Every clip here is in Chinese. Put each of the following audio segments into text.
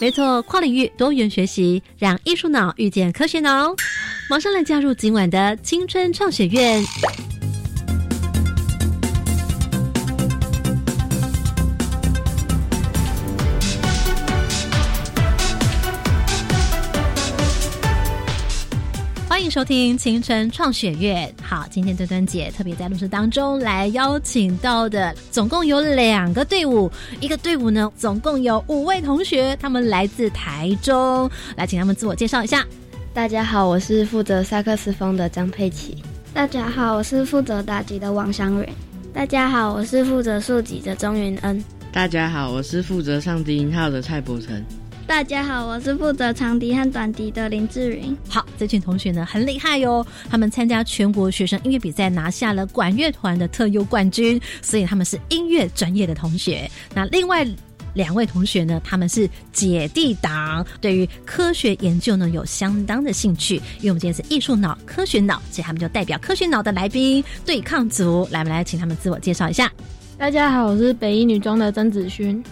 没错，跨领域多元学习，让艺术脑遇见科学脑。马上来加入今晚的青春创学院。迎收听青春创学院。好，今天端端姐特别在录制当中来邀请到的，总共有两个队伍，一个队伍呢，总共有五位同学，他们来自台中，来请他们自我介绍一下。大家好，我是负责萨克斯风的张佩琪。大家好，我是负责打击的王祥蕊。大家好，我是负责竖笛的钟云恩。大家好，我是负责上低音号的蔡伯成。大家好，我是负责长笛和短笛的林志云。好，这群同学呢很厉害哟，他们参加全国学生音乐比赛，拿下了管乐团的特优冠军，所以他们是音乐专业的同学。那另外两位同学呢，他们是姐弟党，对于科学研究呢有相当的兴趣。因为我们今天是艺术脑、科学脑，所以他们就代表科学脑的来宾对抗组，来，我们来请他们自我介绍一下。大家好，我是北一女中的曾子勋。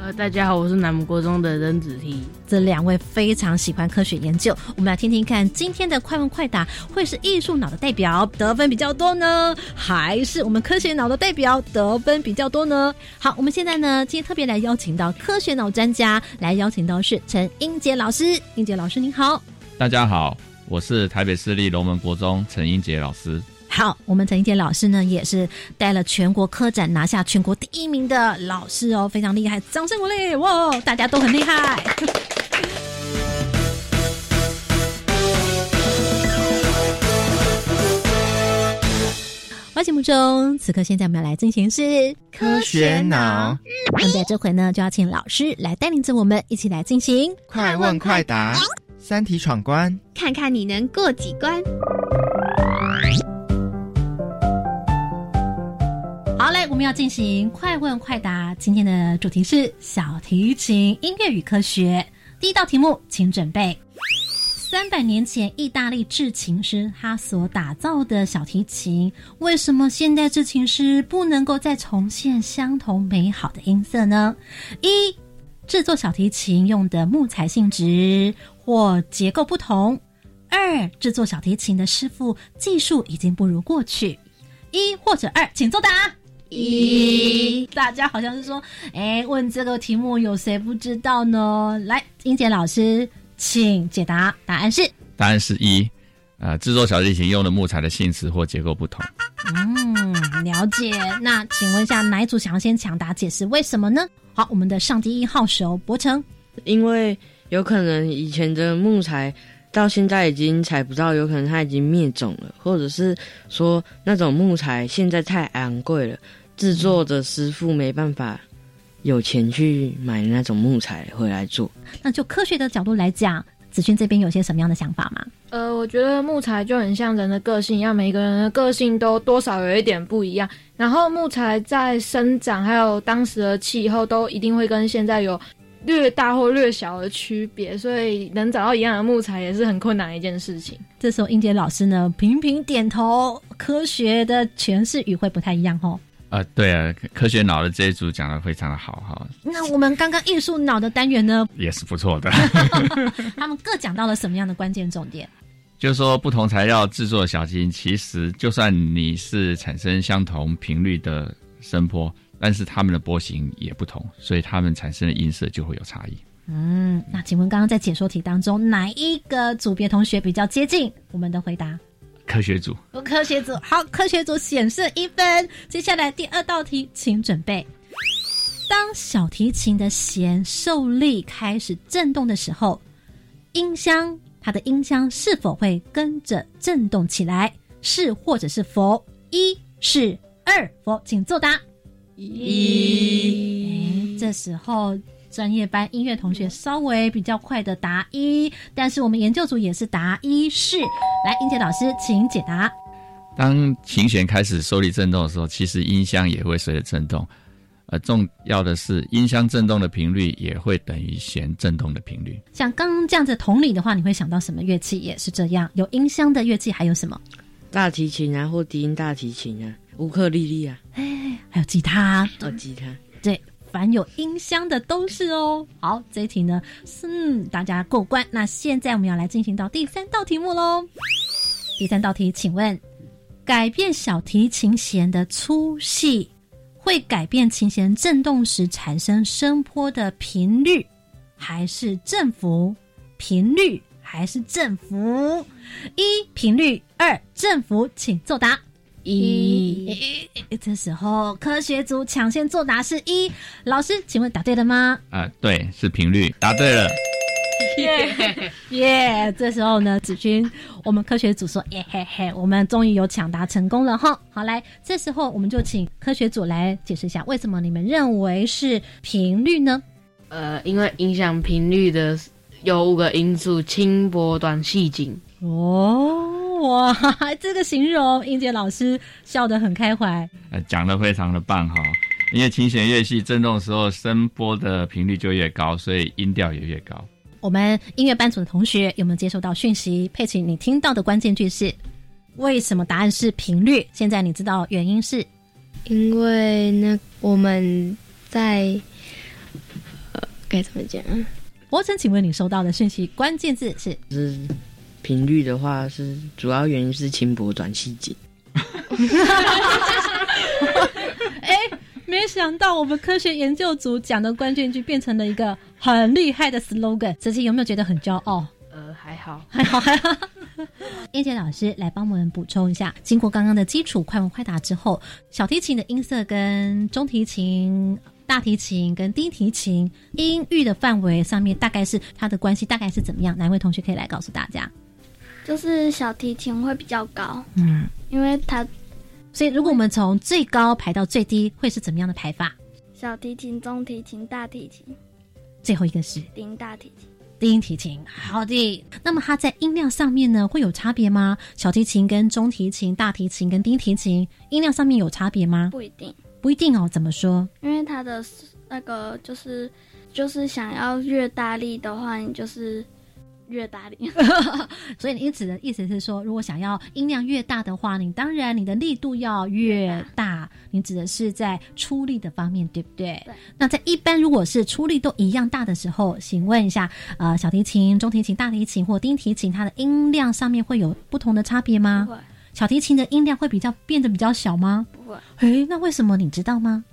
呃，大家好，我是南母国中的任子提。这两位非常喜欢科学研究，我们来听听看今天的快问快答会是艺术脑的代表得分比较多呢，还是我们科学脑的代表得分比较多呢？好，我们现在呢，今天特别来邀请到科学脑专家，来邀请到是陈英杰老师。英杰老师您好，大家好，我是台北市立龙门国中陈英杰老师。好，我们陈一杰老师呢，也是带了全国科展拿下全国第一名的老师哦，非常厉害，掌声鼓励！哇，大家都很厉害。节目中，此刻现在我们要来进行是科学脑。那么在这回呢，就要请老师来带领着我们一起来进行快问快答、三题闯关，看看你能过几关。好嘞，我们要进行快问快答。今天的主题是小提琴音乐与科学。第一道题目，请准备。三百年前，意大利制琴师他所打造的小提琴，为什么现代制琴师不能够再重现相同美好的音色呢？一、制作小提琴用的木材性质或结构不同；二、制作小提琴的师傅技术已经不如过去。一或者二，请作答。一，大家好像是说，哎，问这个题目有谁不知道呢？来，英杰老师，请解答。答案是，答案是一，呃，制作小提琴用的木材的性质或结构不同。嗯，了解。那请问一下，哪一组想要先抢答解释为什么呢？好，我们的上帝一号手博成，因为有可能以前的木材到现在已经采不到，有可能它已经灭种了，或者是说那种木材现在太昂贵了。制作的师傅没办法有钱去买那种木材回来做。那就科学的角度来讲，子轩这边有些什么样的想法吗？呃，我觉得木材就很像人的个性一样，每个人的个性都多少有一点不一样。然后木材在生长还有当时的气候都一定会跟现在有略大或略小的区别，所以能找到一样的木材也是很困难的一件事情。这时候英杰老师呢频频点头，科学的诠释语会不太一样哦。呃，对啊，科学脑的这一组讲的非常的好哈。那我们刚刚艺术脑的单元呢，也是不错的。他们各讲到了什么样的关键重点？就是说，不同材料制作的小提琴，其实就算你是产生相同频率的声波，但是它们的波形也不同，所以它们产生的音色就会有差异。嗯，那请问刚刚在解说题当中，哪一个组别同学比较接近我们的回答？科学组，科学组好，科学组显示一分。接下来第二道题，请准备。当小提琴的弦受力开始震动的时候，音箱它的音箱是否会跟着震动起来？是或者是否？一是二否？请作答。一。这时候专业班音乐同学稍微比较快的答一，但是我们研究组也是答一是。来，英杰老师，请解答。当琴弦开始受力振动的时候，其实音箱也会随着振动。呃，重要的是，音箱振动的频率也会等于弦振动的频率。像刚刚这样子同理的话，你会想到什么乐器也是这样？有音箱的乐器还有什么？大提琴啊，或低音大提琴啊，乌克丽丽啊，哎，还有吉他。哦，吉他。对，凡有音箱的都是哦。好，这一题呢，嗯，大家过关。那现在我们要来进行到第三道题目喽。第三道题，请问，改变小提琴弦的粗细？会改变琴弦振动时产生声波的频率，还是振幅？频率还是振幅？一频率，二振幅，请作答。一，这时候科学组抢先作答是一。老师，请问答对了吗？啊，对，是频率，答对了。耶耶！这时候呢，子君，我们科学组说，耶嘿嘿，我们终于有抢答成功了哈。好，来，这时候我们就请科学组来解释一下，为什么你们认为是频率呢？呃，因为影响频率的有五个因素：轻薄、短、细、紧。哦，哇，这个形容，英杰老师笑得很开怀。呃，讲的非常的棒哈。因为琴弦越细，振动的时候声波的频率就越高，所以音调也越高。我们音乐班组的同学有没有接收到讯息？佩奇，你听到的关键句是为什么？答案是频率。现在你知道原因是？因为那我们在呃该怎么讲？博成，请问你收到的讯息关键字是？是频率的话，是主要原因是轻薄短细紧。哎。没想到我们科学研究组讲的关键句变成了一个很厉害的 slogan，子琪有没有觉得很骄傲？呃，还好，还好，还好。燕姐老师来帮我们补充一下，经过刚刚的基础快问快答之后，小提琴的音色跟中提琴、大提琴跟低提琴音域的范围上面，大概是它的关系大概是怎么样？哪位同学可以来告诉大家？就是小提琴会比较高，嗯，因为它。所以，如果我们从最高排到最低，会是怎么样的排法？小提琴、中提琴、大提琴，最后一个是低音大提琴。低音提琴，好的。那么它在音量上面呢，会有差别吗？小提琴跟中提琴、大提琴跟低提琴音量上面有差别吗？不一定，不一定哦。怎么说？因为它的那个就是就是想要越大力的话，你就是。越大力，所以你指的意思是说，如果想要音量越大的话，你当然你的力度要越大。你指的是在出力的方面，对不对？对。那在一般如果是出力都一样大的时候，请问一下，呃，小提琴、中提琴、大提琴或低提琴，它的音量上面会有不同的差别吗？小提琴的音量会比较变得比较小吗？不会。诶，那为什么你知道吗？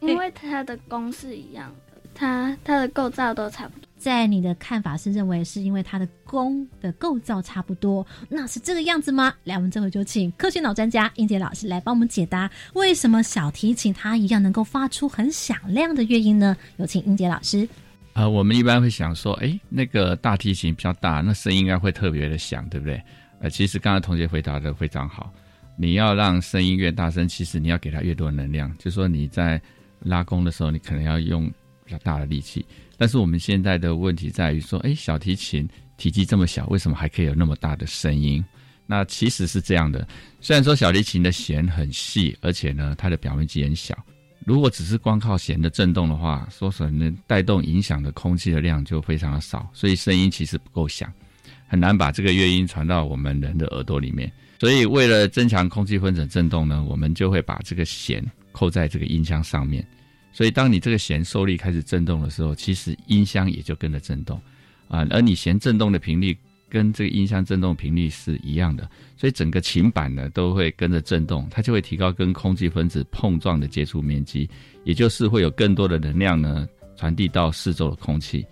因为它的弓是一样的，它它的构造都差不多。在你的看法是认为是因为它的弓的构造差不多，那是这个样子吗？来，我们这回就请科学脑专家英杰老师来帮我们解答，为什么小提琴它一样能够发出很响亮的乐音呢？有请英杰老师。呃，我们一般会想说，哎，那个大提琴比较大，那声音应该会特别的响，对不对？呃，其实刚才同学回答的非常好，你要让声音越大声，其实你要给它越多能量，就说你在拉弓的时候，你可能要用比较大的力气。但是我们现在的问题在于说，哎，小提琴体积这么小，为什么还可以有那么大的声音？那其实是这样的，虽然说小提琴的弦很细，而且呢，它的表面积很小。如果只是光靠弦的振动的话，说可能带动影响的空气的量就非常的少，所以声音其实不够响，很难把这个乐音传到我们人的耳朵里面。所以为了增强空气分子振动呢，我们就会把这个弦扣在这个音箱上面。所以，当你这个弦受力开始震动的时候，其实音箱也就跟着震动，啊，而你弦振动的频率跟这个音箱振动频率是一样的，所以整个琴板呢都会跟着震动，它就会提高跟空气分子碰撞的接触面积，也就是会有更多的能量呢传递到四周的空气，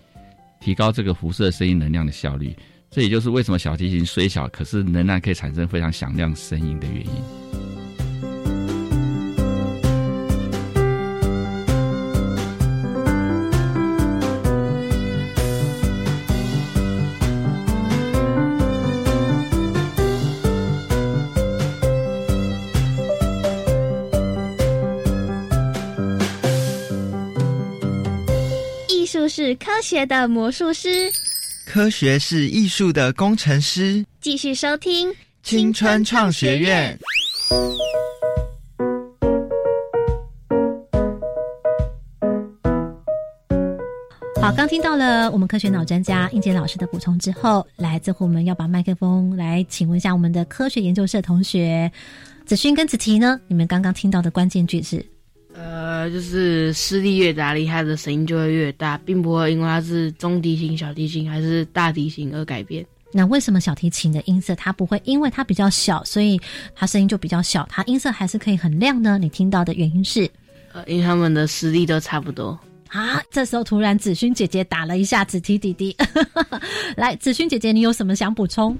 提高这个辐射声音能量的效率。这也就是为什么小提琴虽小，可是仍然可以产生非常响亮声音的原因。学的魔术师，科学是艺术的工程师。继续收听青春创学院。好，刚听到了我们科学脑专家应杰老师的补充之后，来，最后我们要把麦克风来请问一下我们的科学研究社同学子勋跟子琪呢？你们刚刚听到的关键句是？呃，就是施力越大，力它的声音就会越大，并不会因为它是中提琴、小提琴还是大提琴而改变。那为什么小提琴的音色它不会因为它比较小，所以它声音就比较小，它音色还是可以很亮呢？你听到的原因是？呃，因为他们的实力都差不多。啊！这时候突然子勋姐姐打了一下子提弟弟，来，子勋姐姐，你有什么想补充？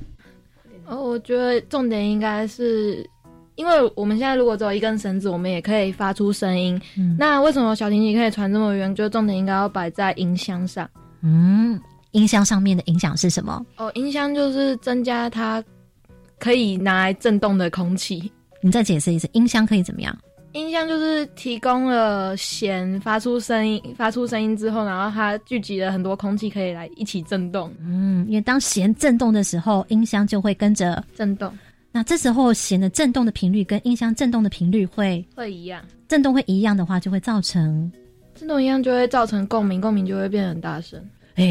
哦，我觉得重点应该是，因为我们现在如果只有一根绳子，我们也可以发出声音。嗯，那为什么小提琴可以传这么远？就重点应该要摆在音箱上。嗯，音箱上面的影响是什么？哦，音箱就是增加它可以拿来震动的空气。你再解释一次，音箱可以怎么样？音箱就是提供了弦发出声音，发出声音之后，然后它聚集了很多空气，可以来一起震动。嗯，因为当弦震动的时候，音箱就会跟着震动。那这时候弦的震动的频率跟音箱震动的频率会会一样，震动会一样的话，就会造成震动一样就会造成共鸣，共鸣就会变得很大声。哎，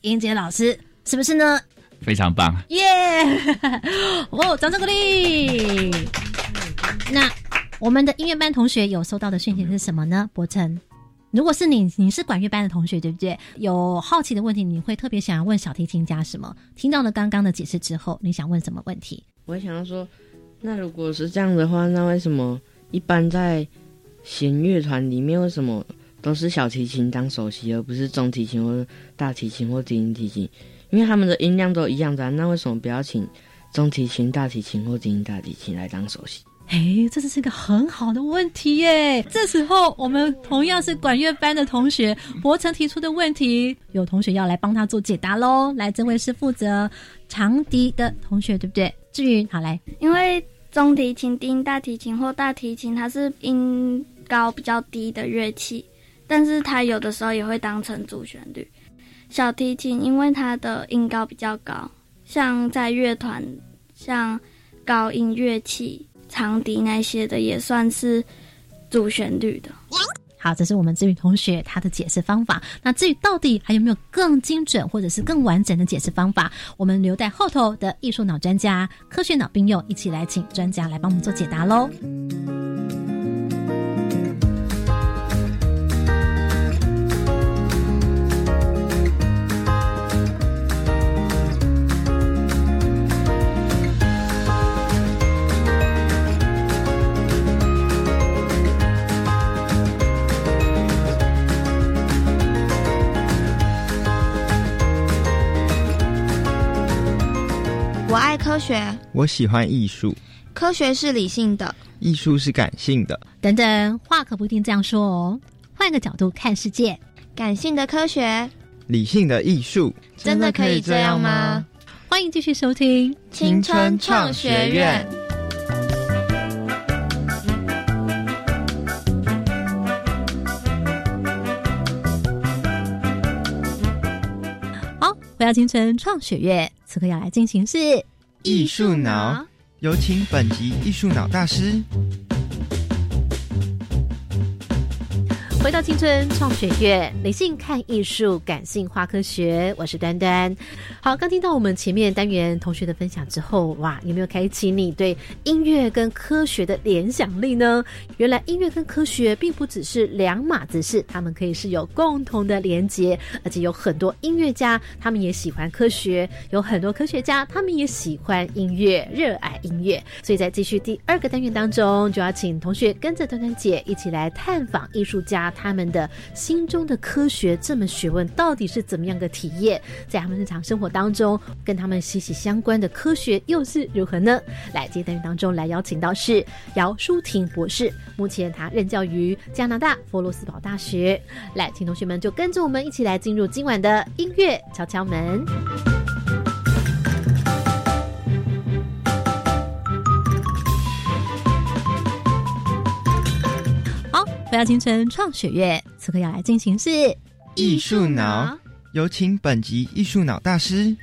英杰老师是不是呢？非常棒，耶！哦，掌声鼓励。那。我们的音乐班同学有收到的讯息是什么呢？博成，如果是你，你是管乐班的同学，对不对？有好奇的问题，你会特别想要问小提琴家什么？听到了刚刚的解释之后，你想问什么问题？我会想要说，那如果是这样的话，那为什么一般在弦乐团里面，为什么都是小提琴当首席，而不是中提琴或大提琴或低音提琴？因为他们的音量都一样的，那为什么不要请中提琴、大提琴或低音大提琴来当首席？哎，这是一个很好的问题耶！这时候，我们同样是管乐班的同学，博成提出的问题，有同学要来帮他做解答喽。来，这位是负责长笛的同学，对不对？志云，好来。因为中提琴、低音大提琴或大提琴，它是音高比较低的乐器，但是它有的时候也会当成主旋律。小提琴因为它的音高比较高，像在乐团，像高音乐器。长笛那些的也算是主旋律的。好，这是我们志宇同学他的解释方法。那至于到底还有没有更精准或者是更完整的解释方法，我们留待后头的艺术脑专家、科学脑并用一起来请专家来帮我们做解答喽。科学，我喜欢艺术。科学是理性的，艺术是感性的。等等，话可不一定这样说哦。换个角度看世界，感性的科学，理性的艺术，真的可以这样吗？欢迎继续收听青春创学院。好，回到青春创学院。此刻要来进行是艺术脑，有请本集艺术脑大师。回到青春创学院，理性看艺术，感性化科学。我是端端。好，刚听到我们前面单元同学的分享之后，哇，有没有开启你对音乐跟科学的联想力呢？原来音乐跟科学并不只是两码子事，他们可以是有共同的连结，而且有很多音乐家他们也喜欢科学，有很多科学家他们也喜欢音乐，热爱音乐。所以在继续第二个单元当中，就要请同学跟着端端姐一起来探访艺术家。他们的心中的科学这门学问到底是怎么样的体验？在他们日常生活当中，跟他们息息相关的科学又是如何呢？来，这单元当中来邀请到是姚淑婷博士，目前他任教于加拿大佛罗斯堡大学。来，请同学们就跟着我们一起来进入今晚的音乐敲敲门。回到青春创学院，此刻要来进行是艺术脑，有请本集艺术脑大师。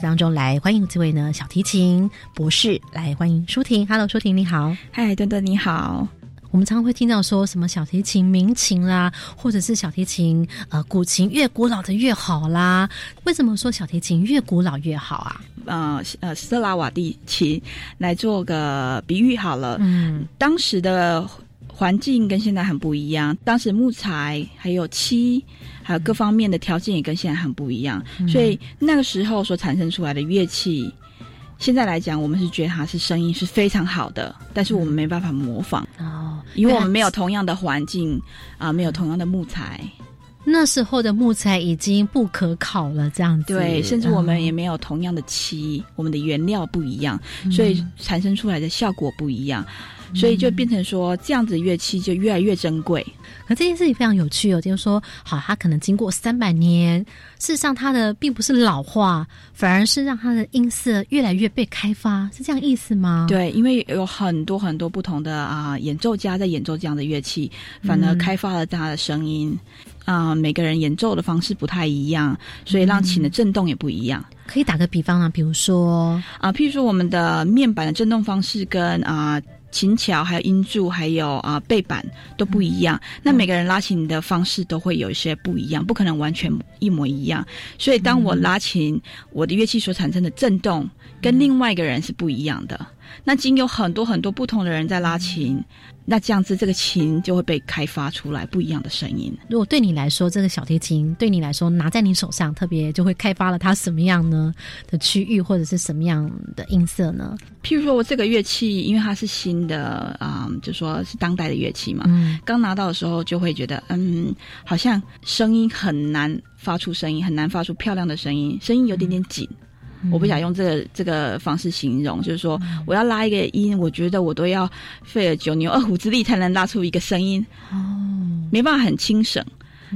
当中来欢迎这位呢小提琴博士，来欢迎舒婷。Hello，舒婷你好。嗨，墩墩你好。我们常常会听到说什么小提琴民琴啦，或者是小提琴呃古琴越古老的越好啦。为什么说小提琴越古老越好啊？呃呃，斯拉瓦蒂琴来做个比喻好了。嗯，当时的环境跟现在很不一样，当时木材还有漆。还有各方面的条件也跟现在很不一样，所以那个时候所产生出来的乐器，现在来讲，我们是觉得它是声音是非常好的，但是我们没办法模仿哦，因为我们没有同样的环境啊，没有同样的木材。那时候的木材已经不可考了，这样子对，甚至我们也没有同样的漆，我们的原料不一样，所以产生出来的效果不一样。所以就变成说，这样子乐器就越来越珍贵。可这件事情非常有趣哦，就是说，好，它可能经过三百年，事实上它的并不是老化，反而是让它的音色越来越被开发，是这样意思吗？对，因为有很多很多不同的啊演奏家在演奏这样的乐器，反而开发了它的声音。啊，每个人演奏的方式不太一样，所以让琴的震动也不一样。可以打个比方啊，比如说啊，譬如说我们的面板的震动方式跟啊。琴桥还有音柱还有啊背板都不一样，那每个人拉琴的方式都会有一些不一样，不可能完全一模一样。所以当我拉琴，我的乐器所产生的震动跟另外一个人是不一样的。那经有很多很多不同的人在拉琴。那这样子，这个琴就会被开发出来不一样的声音。如果对你来说，这个小提琴对你来说拿在你手上，特别就会开发了它什么样呢的区域，或者是什么样的音色呢？譬如说，我这个乐器，因为它是新的啊，就说是当代的乐器嘛，嗯，刚拿到的时候就会觉得，嗯，好像声音很难发出声音，很难发出漂亮的声音，声音有点点紧。我不想用这个这个方式形容，就是说我要拉一个音，我觉得我都要费了九牛二虎之力才能拉出一个声音，哦，没办法很轻省。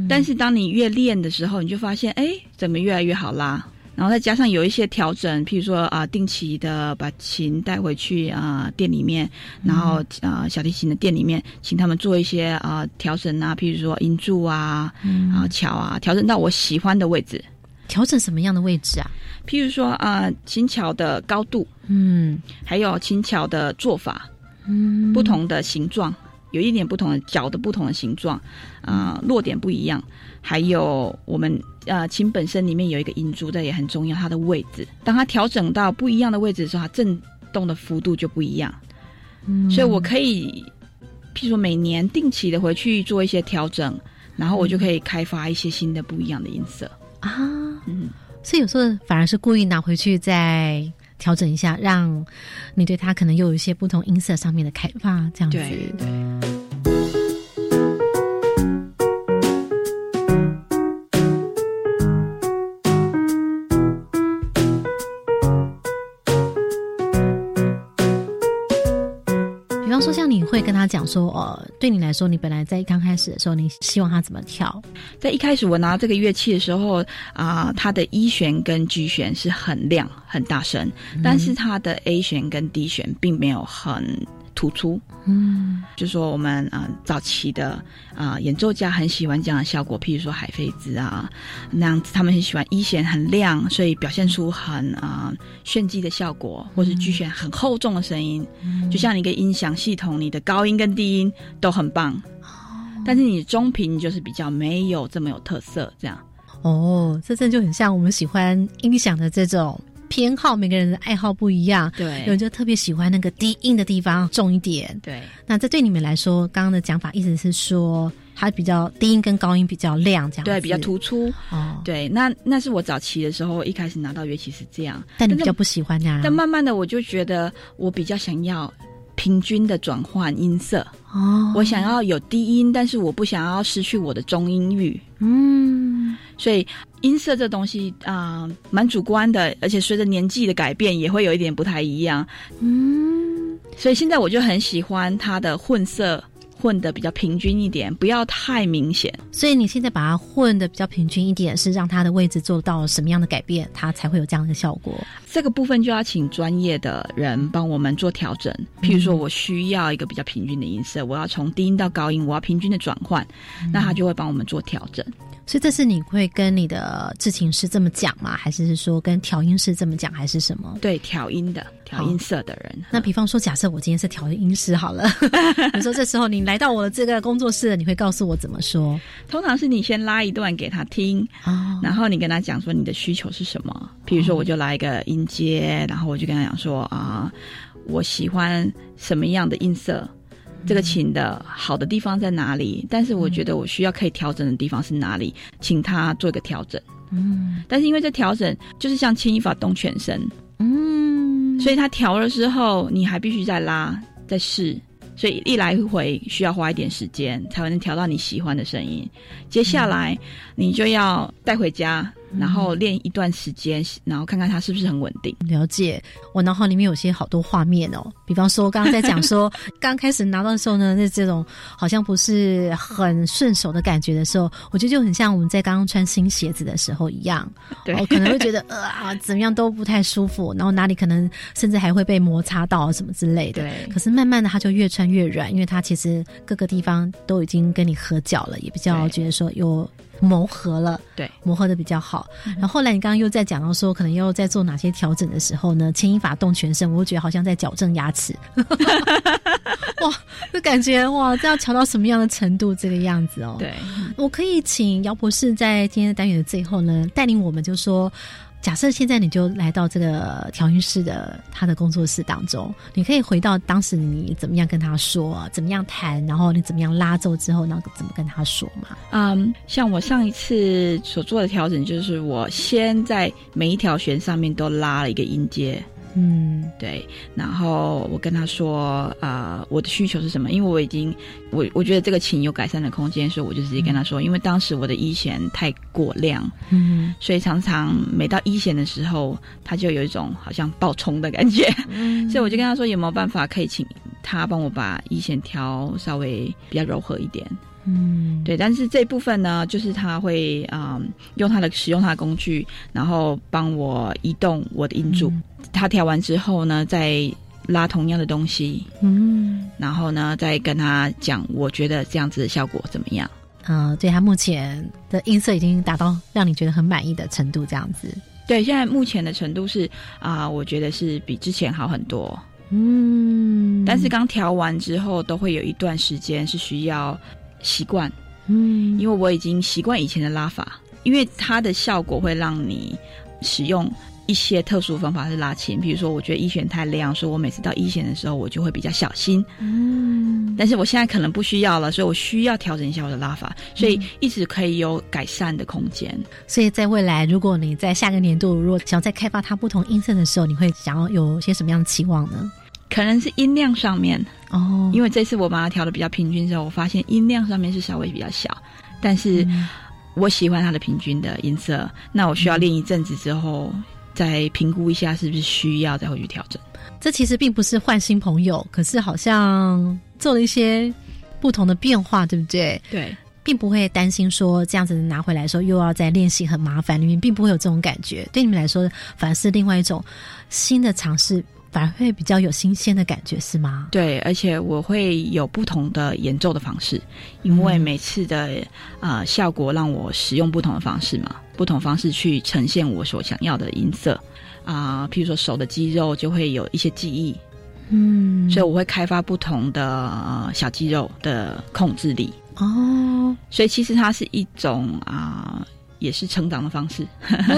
但是当你越练的时候，你就发现，哎，怎么越来越好拉？然后再加上有一些调整，譬如说啊，定期的把琴带回去啊店里面，然后啊小提琴的店里面，请他们做一些啊调整啊，譬如说音柱啊，啊桥啊，调整到我喜欢的位置。调整什么样的位置啊？譬如说啊，琴桥的高度，嗯，还有琴桥的做法，嗯，不同的形状，有一点不同的角的不同的形状，啊，落点不一样，还有我们呃琴本身里面有一个音珠，这也很重要，它的位置，当它调整到不一样的位置的时候，它震动的幅度就不一样。嗯，所以我可以，譬如说每年定期的回去做一些调整，然后我就可以开发一些新的不一样的音色。啊，嗯，所以有时候反而是故意拿回去再调整一下，让你对它可能又有一些不同音色上面的开发，这样子。对对。会跟他讲说，呃，对你来说，你本来在刚开始的时候，你希望他怎么跳？在一开始我拿这个乐器的时候，啊，它的一弦跟 G 弦是很亮、很大声，但是它的 A 弦跟 D 弦并没有很。突出，嗯，就说我们啊早期的啊演奏家很喜欢这样的效果，譬如说海飞兹啊那样子，他们很喜欢一弦很亮，所以表现出很啊炫技的效果，或是 G 弦很厚重的声音，就像一个音响系统，你的高音跟低音都很棒，但是你中频就是比较没有这么有特色，这样。哦，这这就很像我们喜欢音响的这种。偏好每个人的爱好不一样，对，有人就特别喜欢那个低音的地方重一点，对。那这对你们来说，刚刚的讲法意思是说，它比较低音跟高音比较亮，这样对，比较突出哦。对，那那是我早期的时候，一开始拿到乐器是这样，但你比较不喜欢这样。但慢慢的，我就觉得我比较想要平均的转换音色哦，我想要有低音，但是我不想要失去我的中音域，嗯，所以。音色这东西啊，蛮主观的，而且随着年纪的改变，也会有一点不太一样。嗯，所以现在我就很喜欢它的混色。混的比较平均一点，不要太明显。所以你现在把它混的比较平均一点，是让它的位置做到什么样的改变，它才会有这样的效果？这个部分就要请专业的人帮我们做调整。譬如说我需要一个比较平均的音色，我要从低音到高音，我要平均的转换，那他就会帮我们做调整。所以这是你会跟你的制琴师这么讲吗？还是说跟调音师这么讲，还是什么？对，调音的调音色的人。那比方说，假设我今天是调音师好了，你说这时候你来到我的这个工作室，你会告诉我怎么说？通常是你先拉一段给他听，哦、然后你跟他讲说你的需求是什么。比如说，我就来一个音阶，然后我就跟他讲说啊，我喜欢什么样的音色。这个琴的好的地方在哪里？但是我觉得我需要可以调整的地方是哪里？请他做一个调整。嗯，但是因为这调整就是像牵一发动全身，嗯，所以他调了之后，你还必须再拉再试，所以一来一回需要花一点时间才能调到你喜欢的声音。接下来你就要带回家。然后练一段时间，然后看看它是不是很稳定。了解，我脑海里面有些好多画面哦，比方说刚刚在讲说，刚开始拿到的时候呢，那这种好像不是很顺手的感觉的时候，我觉得就很像我们在刚刚穿新鞋子的时候一样，对，可能会觉得 呃怎么样都不太舒服，然后哪里可能甚至还会被摩擦到什么之类的。对，可是慢慢的它就越穿越软，因为它其实各个地方都已经跟你合脚了，也比较觉得说有。磨合了，对，磨合的比较好。然后后来你刚刚又在讲到说，可能又在做哪些调整的时候呢？牵一发动全身，我觉得好像在矫正牙齿。哇，就感觉哇，这要调到什么样的程度？这个样子哦。对，我可以请姚博士在今天的单元的最后呢，带领我们就说。假设现在你就来到这个调音师的他的工作室当中，你可以回到当时你怎么样跟他说，怎么样弹，然后你怎么样拉奏之后，然后怎么跟他说嘛？嗯，像我上一次所做的调整，就是我先在每一条弦上面都拉了一个音阶。嗯，对。然后我跟他说，啊，我的需求是什么？因为我已经，我我觉得这个琴有改善的空间，所以我就直接跟他说，因为当时我的一弦太过亮，嗯，所以常常每到一弦的时候，他就有一种好像爆冲的感觉，嗯，所以我就跟他说，有没有办法可以请他帮我把一弦调稍微比较柔和一点。嗯，对，但是这部分呢，就是他会啊用他的使用他的工具，然后帮我移动我的音柱。他调完之后呢，再拉同样的东西，嗯，然后呢，再跟他讲，我觉得这样子的效果怎么样？嗯，对他目前的音色已经达到让你觉得很满意的程度，这样子。对，现在目前的程度是啊，我觉得是比之前好很多。嗯，但是刚调完之后，都会有一段时间是需要。习惯，嗯，因为我已经习惯以前的拉法，因为它的效果会让你使用一些特殊方法是拉琴，比如说我觉得一弦太亮，所以我每次到一弦的时候，我就会比较小心，嗯，但是我现在可能不需要了，所以我需要调整一下我的拉法，所以一直可以有改善的空间。所以在未来，如果你在下个年度如果想要再开发它不同音色的时候，你会想要有些什么样的期望呢？可能是音量上面哦，因为这次我把它调的比较平均之后，我发现音量上面是稍微比较小，但是我喜欢它的平均的音色。那我需要练一阵子之后，再评估一下是不是需要再回去调整。这其实并不是换新朋友，可是好像做了一些不同的变化，对不对？对，并不会担心说这样子拿回来的时候又要再练习很麻烦，你们并不会有这种感觉。对你们来说，反而是另外一种新的尝试。反而会比较有新鲜的感觉，是吗？对，而且我会有不同的演奏的方式，因为每次的呃效果让我使用不同的方式嘛，不同方式去呈现我所想要的音色啊。譬如说手的肌肉就会有一些记忆，嗯，所以我会开发不同的小肌肉的控制力哦。所以其实它是一种啊，也是成长的方式，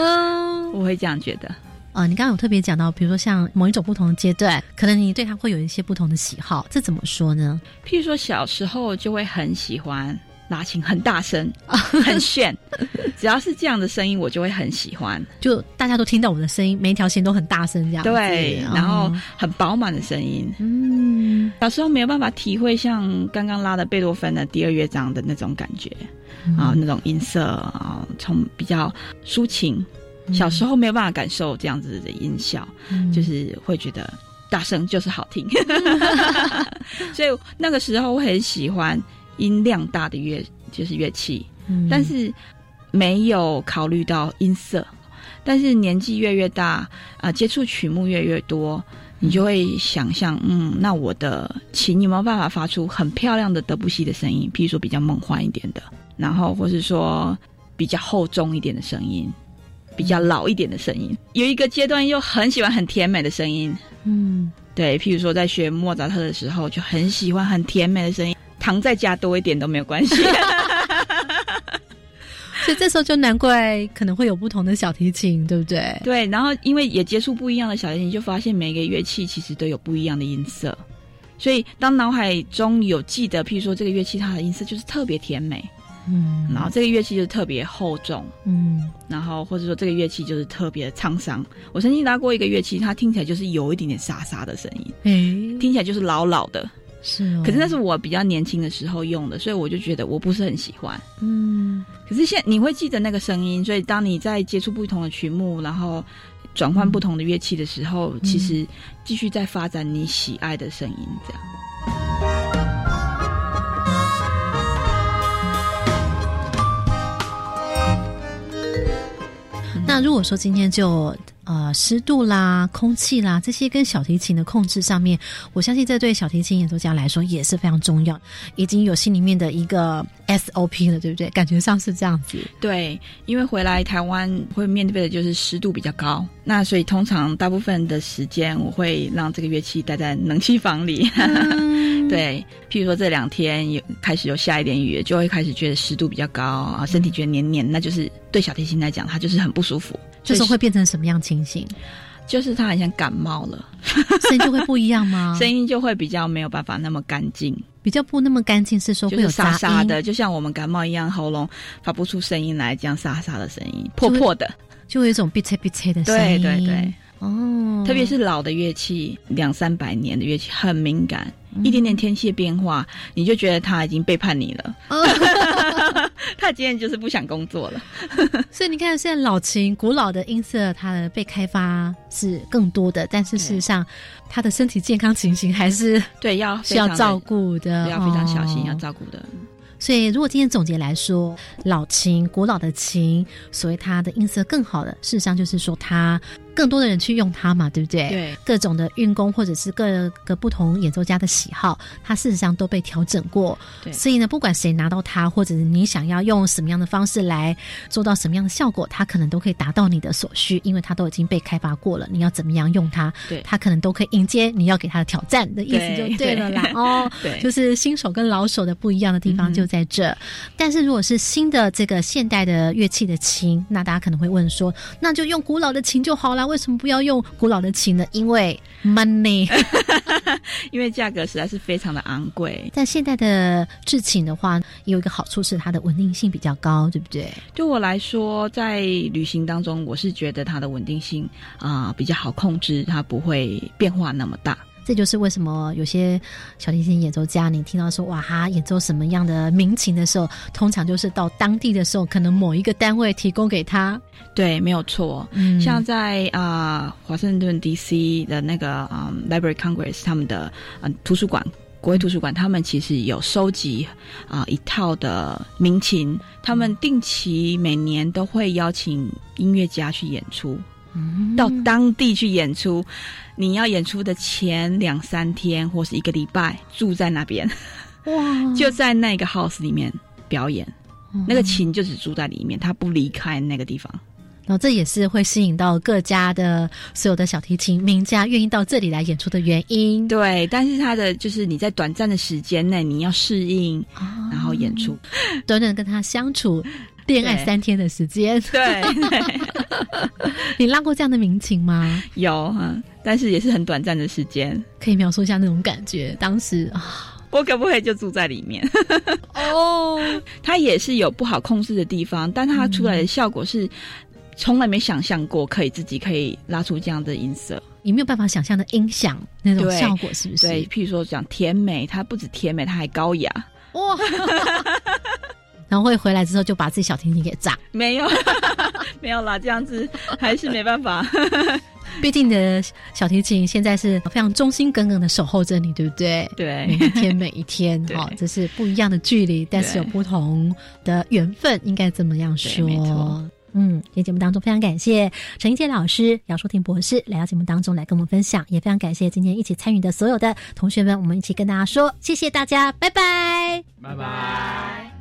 我会这样觉得。啊，你刚刚有特别讲到，比如说像某一种不同的阶段，可能你对他会有一些不同的喜好，这怎么说呢？譬如说小时候就会很喜欢拉琴，很大声，很炫，只要是这样的声音，我就会很喜欢。就大家都听到我的声音，每一条弦都很大声，这样对，然后很饱满的声音。嗯，小时候没有办法体会像刚刚拉的贝多芬的第二乐章的那种感觉啊，那种音色啊，从比较抒情。小时候没有办法感受这样子的音效，就是会觉得大声就是好听，所以那个时候我很喜欢音量大的乐，就是乐器，但是没有考虑到音色。但是年纪越越大，啊，接触曲目越越多，你就会想象，嗯，那我的琴有没有办法发出很漂亮的德布西的声音？譬如说比较梦幻一点的，然后或是说比较厚重一点的声音，比较老一点的声音。有一个阶段又很喜欢很甜美的声音，嗯，对，譬如说在学莫扎特的时候，就很喜欢很甜美的声音，糖再加多一点都没有关系。所以这时候就难怪可能会有不同的小提琴，对不对？对，然后因为也接触不一样的小提琴，就发现每个乐器其实都有不一样的音色。所以当脑海中有记得，譬如说这个乐器它的音色就是特别甜美，嗯，然后这个乐器就是特别厚重，嗯，然后或者说这个乐器就是特别沧桑。我曾经拉过一个乐器，它听起来就是有一点点沙沙的声音，哎，听起来就是老老的。是，可是那是我比较年轻的时候用的，所以我就觉得我不是很喜欢。嗯，可是现你会记得那个声音，所以当你在接触不同的曲目，然后转换不同的乐器的时候，其实继续在发展你喜爱的声音，这样。那如果说今天就。呃，湿度啦、空气啦，这些跟小提琴的控制上面，我相信这对小提琴演奏家来说也是非常重要，已经有心里面的一个 SOP 了，对不对？感觉上是这样子。对，因为回来台湾会面对的就是湿度比较高，那所以通常大部分的时间我会让这个乐器待在冷气房里。对，譬如说这两天有开始有下一点雨，就会开始觉得湿度比较高啊，身体觉得黏黏，那就是对小提琴来讲，它就是很不舒服。这时候会变成什么样情形？就是他好像感冒了，声音就会不一样吗？声音就会比较没有办法那么干净，比较不那么干净，是说会有沙沙的，就像我们感冒一样，喉咙发不出声音来，这样沙沙的声音，破破的，就会有一种闭切闭切的声音。对对对，哦，特别是老的乐器，两三百年的乐器很敏感。一点点天气的变化，你就觉得他已经背叛你了。他今天就是不想工作了。所以你看，现在老琴古老的音色，它的被开发是更多的，但是事实上，他的身体健康情形还是对要需要照顾的，要非常小心，要照顾的。所以，如果今天总结来说，老琴古老的琴，所谓它的音色更好的，事实上就是说它。更多的人去用它嘛，对不对？对，各种的运功或者是各个不同演奏家的喜好，它事实上都被调整过。对，所以呢，不管谁拿到它，或者是你想要用什么样的方式来做到什么样的效果，它可能都可以达到你的所需，因为它都已经被开发过了。你要怎么样用它？对，它可能都可以迎接你要给它的挑战的意思，就对了啦。哦，对，就是新手跟老手的不一样的地方就在这。但是如果是新的这个现代的乐器的琴，那大家可能会问说，那就用古老的琴就好了，为什么不要用？古老的琴呢？因为 money，因为价格实在是非常的昂贵。但现代的制琴的话，有一个好处是它的稳定性比较高，对不对？对我来说，在旅行当中，我是觉得它的稳定性啊比较好控制，它不会变化那么大。这就是为什么有些小提琴演奏家，你听到说哇哈演奏什么样的民琴的时候，通常就是到当地的时候，可能某一个单位提供给他。对，没有错。嗯，像在啊华盛顿 D.C. 的那个啊 Library Congress 他们的啊图书馆国会图书馆，他们其实有收集啊一套的民琴，他们定期每年都会邀请音乐家去演出，到当地去演出。你要演出的前两三天或是一个礼拜住在那边，哇，就在那个 house 里面表演，那个琴就只住在里面，他不离开那个地方。然后这也是会吸引到各家的所有的小提琴名家愿意到这里来演出的原因。对，但是他的就是你在短暂的时间内你要适应，然后演出，短短跟他相处。恋爱三天的时间，对，你拉过这样的民情吗？有哈，但是也是很短暂的时间。可以描述一下那种感觉？当时啊，我可不可以就住在里面？哦，它也是有不好控制的地方，但它出来的效果是从来没想象过，可以自己可以拉出这样的音色，你没有办法想象的音响那种效果，是不是？对，譬如说讲甜美，它不止甜美，它还高雅。哇！然后会回来之后就把自己小提琴给炸，没有，没有啦，这样子还是没办法。毕竟你的小提琴现在是非常忠心耿耿的守候着你，对不对？对，每一天每一天，哈，这是不一样的距离，但是有不同的缘分，应该怎么样说？没错。嗯，今天节目当中非常感谢陈一杰老师、姚淑婷博士来到节目当中来跟我们分享，也非常感谢今天一起参与的所有的同学们，我们一起跟大家说谢谢大家，拜拜，拜拜。